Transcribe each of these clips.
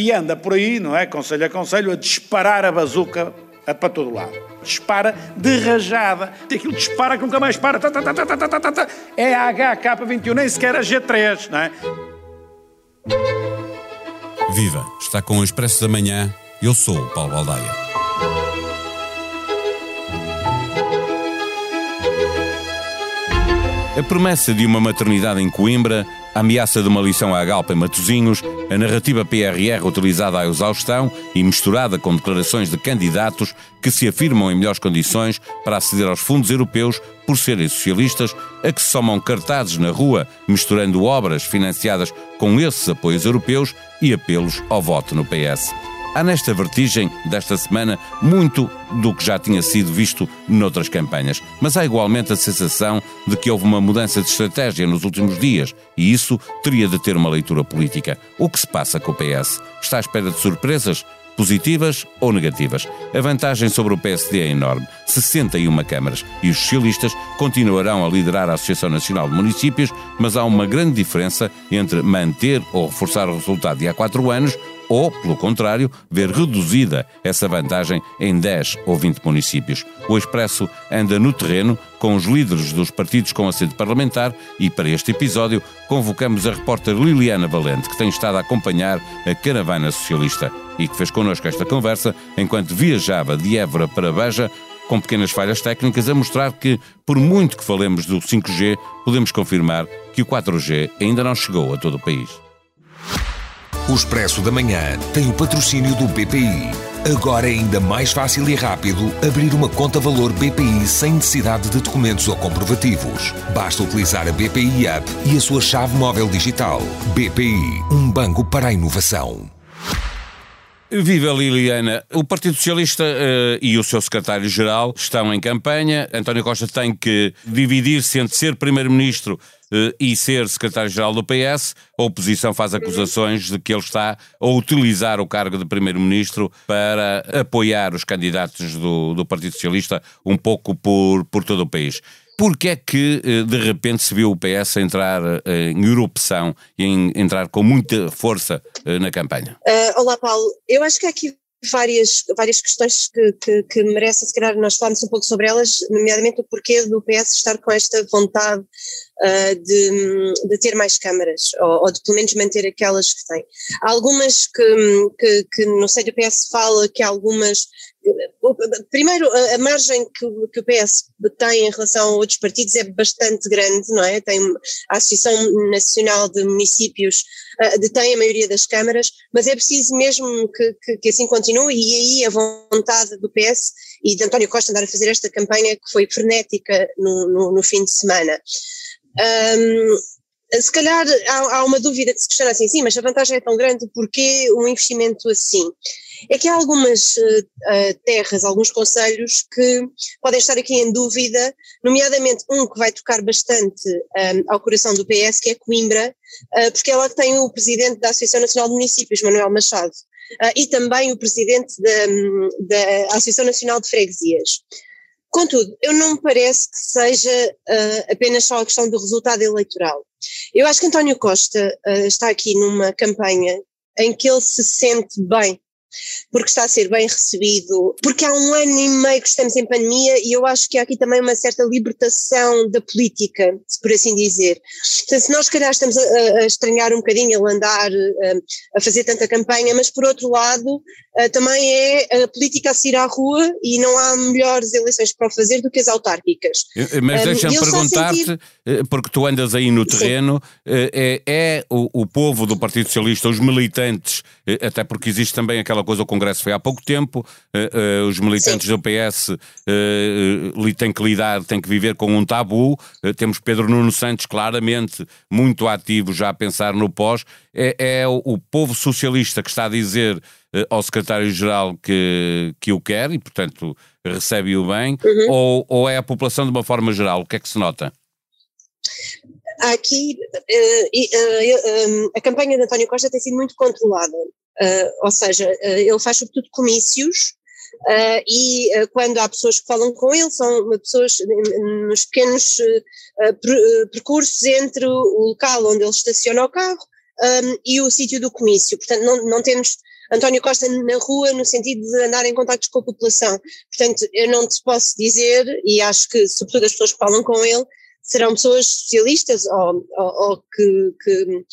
e anda por aí, não é? Conselho a conselho, a disparar a bazuca para todo lado. Dispara de rajada. Aquilo dispara que nunca mais para. É a HK21, nem sequer a G3, não é? Viva! Está com o Expresso da Manhã. Eu sou o Paulo Baldaia. A promessa de uma maternidade em Coimbra, a ameaça de uma lição à Galpa em Matosinhos, a narrativa PRR utilizada à exaustão e misturada com declarações de candidatos que se afirmam em melhores condições para aceder aos fundos europeus por serem socialistas, a que se somam cartazes na rua misturando obras financiadas com esses apoios europeus e apelos ao voto no PS. Há nesta vertigem desta semana muito do que já tinha sido visto noutras campanhas, mas há igualmente a sensação de que houve uma mudança de estratégia nos últimos dias e isso teria de ter uma leitura política. O que se passa com o PS? Está à espera de surpresas? Positivas ou negativas? A vantagem sobre o PSD é enorme: 61 câmaras. E os socialistas continuarão a liderar a Associação Nacional de Municípios, mas há uma grande diferença entre manter ou reforçar o resultado de há quatro anos ou, pelo contrário, ver reduzida essa vantagem em 10 ou 20 municípios. O Expresso anda no terreno com os líderes dos partidos com assento parlamentar e, para este episódio, convocamos a repórter Liliana Valente, que tem estado a acompanhar a caravana socialista e que fez connosco esta conversa enquanto viajava de Évora para Beja com pequenas falhas técnicas, a mostrar que, por muito que falemos do 5G, podemos confirmar que o 4G ainda não chegou a todo o país. O Expresso da Manhã tem o patrocínio do BPI. Agora é ainda mais fácil e rápido abrir uma conta valor BPI sem necessidade de documentos ou comprovativos. Basta utilizar a BPI App e a sua chave móvel digital. BPI, um banco para a inovação. Viva Liliana! O Partido Socialista uh, e o seu secretário-geral estão em campanha. António Costa tem que dividir-se entre ser Primeiro-Ministro uh, e ser secretário-geral do PS. A oposição faz acusações de que ele está a utilizar o cargo de Primeiro-Ministro para apoiar os candidatos do, do Partido Socialista um pouco por, por todo o país. Porquê é que eh, de repente se viu o PS entrar em erupção e em, entrar com muita força na campanha? Uh, olá, Paulo. Eu acho que há aqui várias, várias questões que, que, que, merecem, se calhar, nós falarmos um pouco sobre elas, nomeadamente o porquê do PS estar com esta vontade uh, de, de, ter mais câmaras, ou, ou, de pelo menos manter aquelas que tem. Há algumas que, que, que no seio do PS fala que há algumas Primeiro, a, margem que, que, o PS tem em relação a outros partidos é bastante grande, não é? Tem a Associação Nacional de Municípios uh, detém a maioria das câmaras, mas é preciso mesmo que, que, que, assim continue e aí a vontade do PS e de António Costa andar a fazer esta campanha que foi frenética no, no, no fim de semana. Um, se calhar há, há, uma dúvida que se questiona assim, sim, mas a vantagem é tão grande, porquê um investimento assim? É que há algumas uh, terras, alguns conselhos que podem estar aqui em dúvida, nomeadamente um que vai tocar bastante um, ao coração do PS, que é Coimbra, uh, porque ela tem o presidente da Associação Nacional de Municípios, Manuel Machado, uh, e também o presidente da, da Associação Nacional de Freguesias. Contudo, eu não me parece que seja uh, apenas só a questão do resultado eleitoral. Eu acho que António Costa uh, está aqui numa campanha em que ele se sente bem porque está a ser bem recebido, porque há um ano e meio que estamos em pandemia e eu acho que há aqui também uma certa libertação da política, por assim dizer. Portanto, se nós, se calhar, estamos a, a estranhar um bocadinho ele andar a, a, fazer tanta campanha, mas por outro lado, também é a política a sair à rua e não há melhores eleições para o fazer do que as autárquicas. Mas deixa-me perguntar-te, sentir... Eh, porque tu andas aí no terreno, é, é o, o povo do Partido Socialista, os militantes, eh, até porque existe também aquela aquela coisa, o Congresso foi há pouco tempo, uh, uh, os militantes Sim. do PS uh, têm que lidar, têm que viver com um tabu. temos Pedro Nuno Santos claramente muito ativo já a pensar no pós. É, é o, o, povo socialista que está a dizer ao secretário-geral que, que o quer e, portanto, recebe-o bem, uhum. ou, ou é a população de uma forma geral? O que é que se nota? aqui a campanha de António Costa tem sido muito controlada. Uh, ou seja, uh, ele faz sobretudo comícios uh, e quando há pessoas que falam com ele, são pessoas nos pequenos percursos entre o local onde ele estaciona o carro um, e o sítio do comício. Portanto, não, não temos António Costa na rua no sentido de andar em contactos com a população. Portanto, eu não te posso dizer, e acho que sobretudo as pessoas que falam com ele, serão pessoas socialistas ou, ou, ou que, que,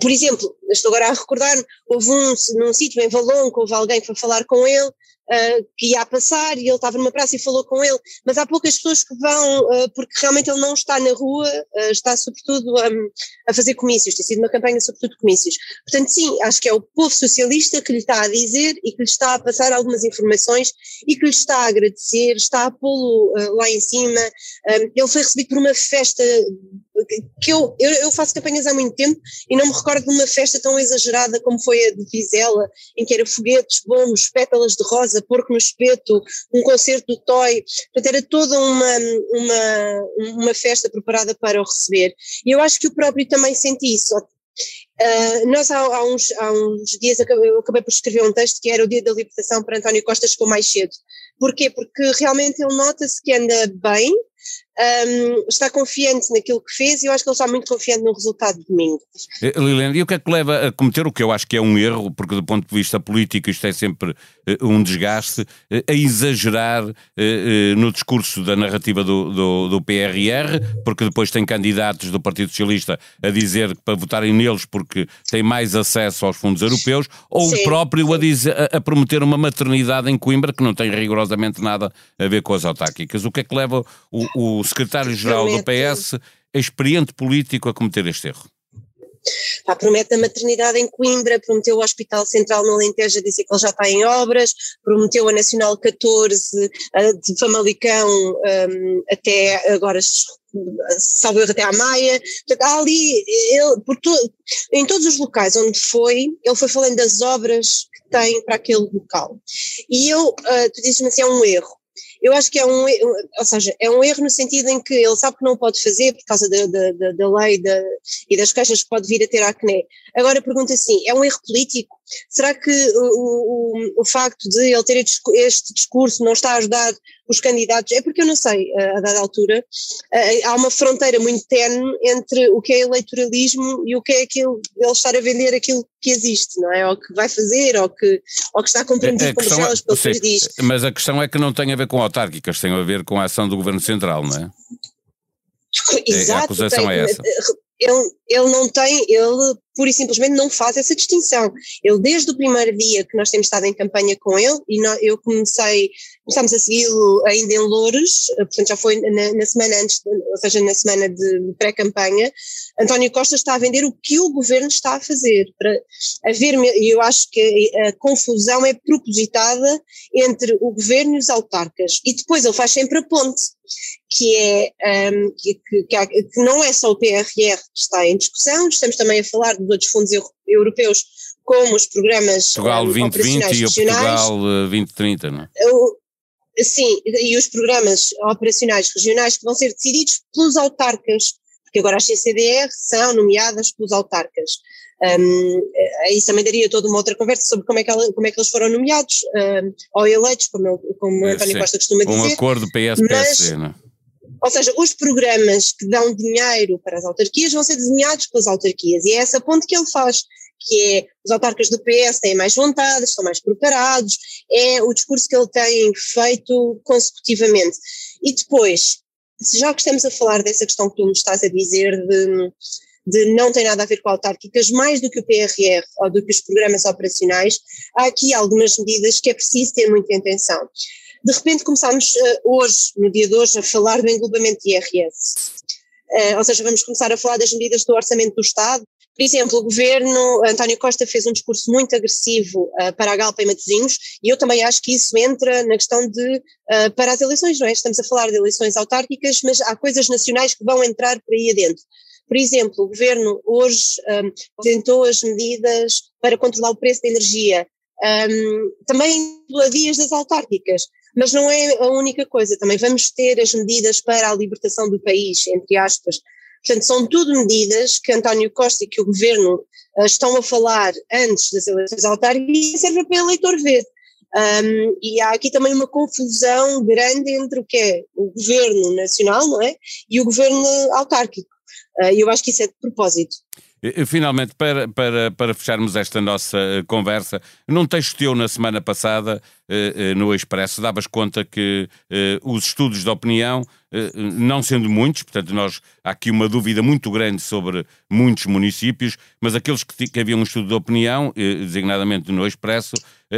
por exemplo, estou agora a recordar, houve um, num sítio em Valongo, houve alguém que foi falar com ele uh, que ia a passar e ele estava numa praça e falou com ele, mas há poucas pessoas que vão, uh, porque realmente ele não está na rua, uh, está sobretudo um, a fazer comícios, tem sido uma campanha sobretudo de comícios. Portanto, sim, acho que é o povo socialista que lhe está a dizer e que lhe está a passar algumas informações e que lhe está a agradecer, está a pô-lo lá em cima. ele foi recebido por uma festa que eu, eu, eu, faço campanhas há muito tempo e não me recordo de uma festa tão exagerada como foi a de Vizela, em que era foguetes, bombos, pétalas de rosa, porco no espeto, um concerto do Toy, portanto era toda uma, uma, uma festa preparada para o receber. E eu acho que o próprio também senti isso. Uh, nós há, há, uns, há uns dias eu acabei por escrever um texto que era o dia da libertação para António Costa chegou mais cedo. Porquê? Porque realmente ele nota-se que anda bem, um, está confiante naquilo que fez e eu acho que ele está muito confiante no resultado de domingo. Eh, Liliana, e o que é que leva a cometer o que eu acho que é um erro, porque do ponto de vista político isto é sempre uh, um desgaste, uh, a exagerar uh, no discurso da narrativa do, do, do, PRR, porque depois tem candidatos do Partido Socialista a dizer para votarem neles porque têm mais acesso aos fundos europeus, ou sim, o próprio a, dizer, a, a prometer uma maternidade em Coimbra que não tem rigorosamente nada a ver com as autárquicas. O que é que leva o, o secretário-geral do PS, experiente político, a cometer este erro? Pá, promete a maternidade em Coimbra, prometeu o Hospital Central no Alentejo a dizer que ele já está em obras, prometeu a Nacional 14 a, de Famalicão um, até agora salvo até à Maia, portanto há ali, ele, to, em todos os locais onde foi, ele foi falando das obras que tem para aquele local. E eu, uh, tu dizes-me assim, é um erro. Eu acho que é um, ou seja, é um erro no sentido em que ele sabe que não pode fazer por causa da, da, da lei da, e das queixas que pode vir a ter a CNE. Agora pergunta assim, é um erro político? Será que o, o, o facto de ele ter este discurso não está a ajudar os candidatos? É porque eu não sei, a dada altura, há uma fronteira muito tenue entre o que é eleitoralismo e o que é aquilo, ele estar a vender aquilo que existe, não é? Ou que vai fazer, ou que, ou que está comprometido com Bruxelas, pelo que diz. Mas a questão é que não tem a ver com autárquicas, tem a ver com a ação do Governo Central, não é? Exato. A acusação tem, é essa. Ele, ele não tem, ele pura e simplesmente não faz essa distinção. Ele, desde o primeiro dia que nós temos estado em campanha com ele, e eu comecei, começámos a segui-lo ainda em Louros, eh, portanto já foi na, na semana antes, ou seja, na semana de pré-campanha, António Costa está a vender o que o governo está a fazer. Para haver, eu acho que a confusão é propositada entre o governo e os autarcas. E depois ele faz sempre a ponte que é um, que, que, que, não é só o PRR que está em discussão, estamos também a falar de outros fundos europeus, como os programas Portugal um, 2020 e o Portugal 2030, não é? sim, e os programas operacionais regionais que vão ser decididos pelos autarcas, porque agora as CCDR são nomeadas pelos autarcas. Um, isso também daria toda uma outra conversa sobre como é que, ela, como é que eles foram nomeados um, ou eleitos, como, como é, António Costa costuma dizer. Um acordo PS-PSD, não é? Ou seja, os programas que dão dinheiro para as autarquias vão ser desenhados pelas autarquias e é essa ponte que ele faz, que é os autarcas do PS têm mais vontade, estão mais preparados, é o discurso que ele tem feito consecutivamente. E depois, já que estamos a falar dessa questão que tu me estás a dizer de, de não tem nada a ver com autárquicas, mais do que o PRR ou do que os programas operacionais, há aqui algumas medidas que é preciso ter muita atenção. De repente começámos uh, hoje, no dia de hoje, a falar do englobamento de IRS. Eh, ou seja, vamos começar a falar das medidas do orçamento do Estado. Por exemplo, o governo, António Costa fez um discurso muito agressivo uh, para a Galpa e Matosinhos, e eu também acho que isso entra na questão de, para as eleições, não é? Estamos a falar de eleições autárquicas, mas há coisas nacionais que vão entrar por aí adentro. Por exemplo, o governo hoje tentou as medidas para controlar o preço da energia, um, também pela vias das autárquicas. Mas não é a única coisa, também vamos ter as medidas para a libertação do país, entre aspas. Portanto, são tudo medidas que António Costa e que o governo uh, estão a falar antes das eleições autárquicas e servem para o eleitor ver. Um, e há aqui também uma confusão grande entre o que é o governo nacional, não é? E o governo autárquico. E eu acho que isso é de propósito. Finalmente, para, para, para fecharmos esta nossa eh, conversa, num texto teu na semana passada, eh, eh, no Expresso, davas conta que os estudos de opinião, não sendo muitos, portanto, nós, há aqui uma dúvida muito grande sobre muitos municípios, mas aqueles que, que haviam um estudo de opinião, designadamente no Expresso,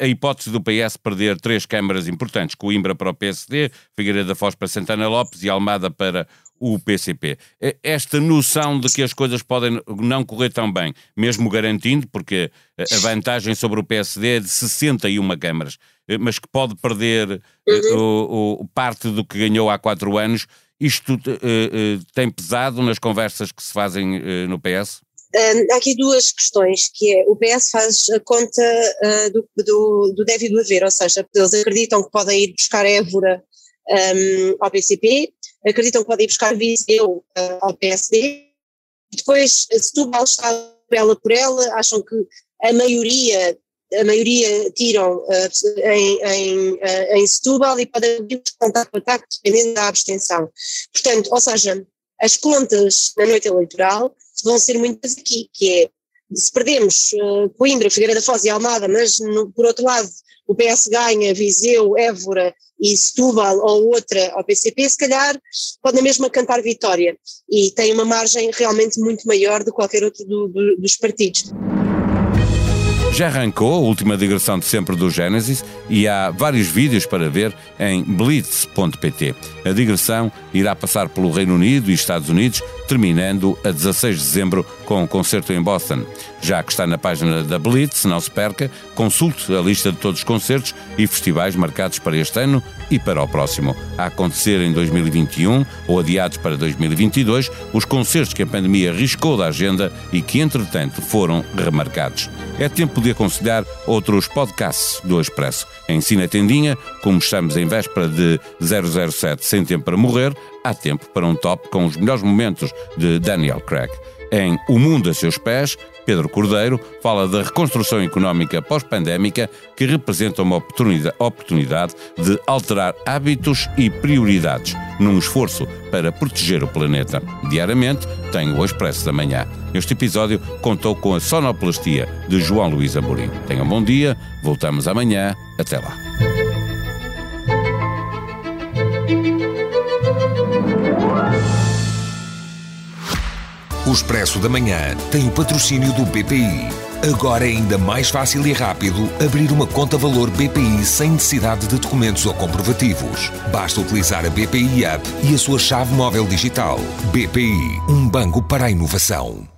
a hipótese do PS perder três câmaras importantes, Coimbra para o PSD, Figueiredo da Foz para Santana Lopes e Almada para o PCP. Esta noção de que as coisas podem não correr tão bem, mesmo garantindo, porque a vantagem sobre o PSD é de 61 câmaras, mas que pode perder uhum. o, o, parte do que ganhou há quatro anos, isto uh, uh, tem pesado nas conversas que se fazem uh, no PS? Um, há aqui duas questões, que é o PS faz a conta do, do, do deve do haver, ou seja, eles acreditam que podem ir buscar Évora um, ao PCP, acreditam que podem ir buscar Viseu uh, ao PSD, depois Setúbal está ela por ela, acham que a maioria a maioria tiram uh, em, em, uh, em Setúbal e podem vir contar com ataque dependendo da abstenção. Portanto, ou seja, as contas na noite eleitoral vão ser muitas aqui, que é se perdemos uh, Coimbra, Figueira da Foz e Almada, mas no, por outro lado o PS ganha Viseu, Évora e Setúbal ou outra ao PCP, se calhar pode na mesma cantar vitória e tem uma margem realmente muito maior do que qualquer outro do, do, dos partidos. Já arrancou a última digressão de sempre do Gênesis e há vários vídeos para ver em blitz.pt. A digressão irá passar pelo Reino Unido e Estados Unidos, terminando a 16 de dezembro com um concerto em Boston. Já que está na página da Blitz, não se perca, consulte a lista de todos os concertos e festivais marcados para este ano e para o próximo. A acontecer em 2021 ou adiados para 2022, os concertos que a pandemia riscou da agenda e que, entretanto, foram remarcados. É tempo de aconselhar outros podcasts do Expresso. Em Cine Tendinha, como estamos em véspera de 007 Sem Tempo para Morrer, há tempo para um top com os melhores momentos de Daniel Craig. Em O Mundo a Seus Pés, Pedro Cordeiro fala da reconstrução económica pós-pandémica que representa uma oportunidade de alterar hábitos e prioridades num esforço para proteger o planeta. Diariamente tem o Expresso da Manhã. Este episódio contou com a sonoplastia de João Luís Amorim. Tenham um bom dia, voltamos amanhã. Até lá. O Expresso da Manhã tem o patrocínio do BPI. Agora é ainda mais fácil e rápido abrir uma conta valor BPI sem necessidade de documentos ou comprovativos. Basta utilizar a BPI App e a sua chave móvel digital. BPI, um banco para a inovação.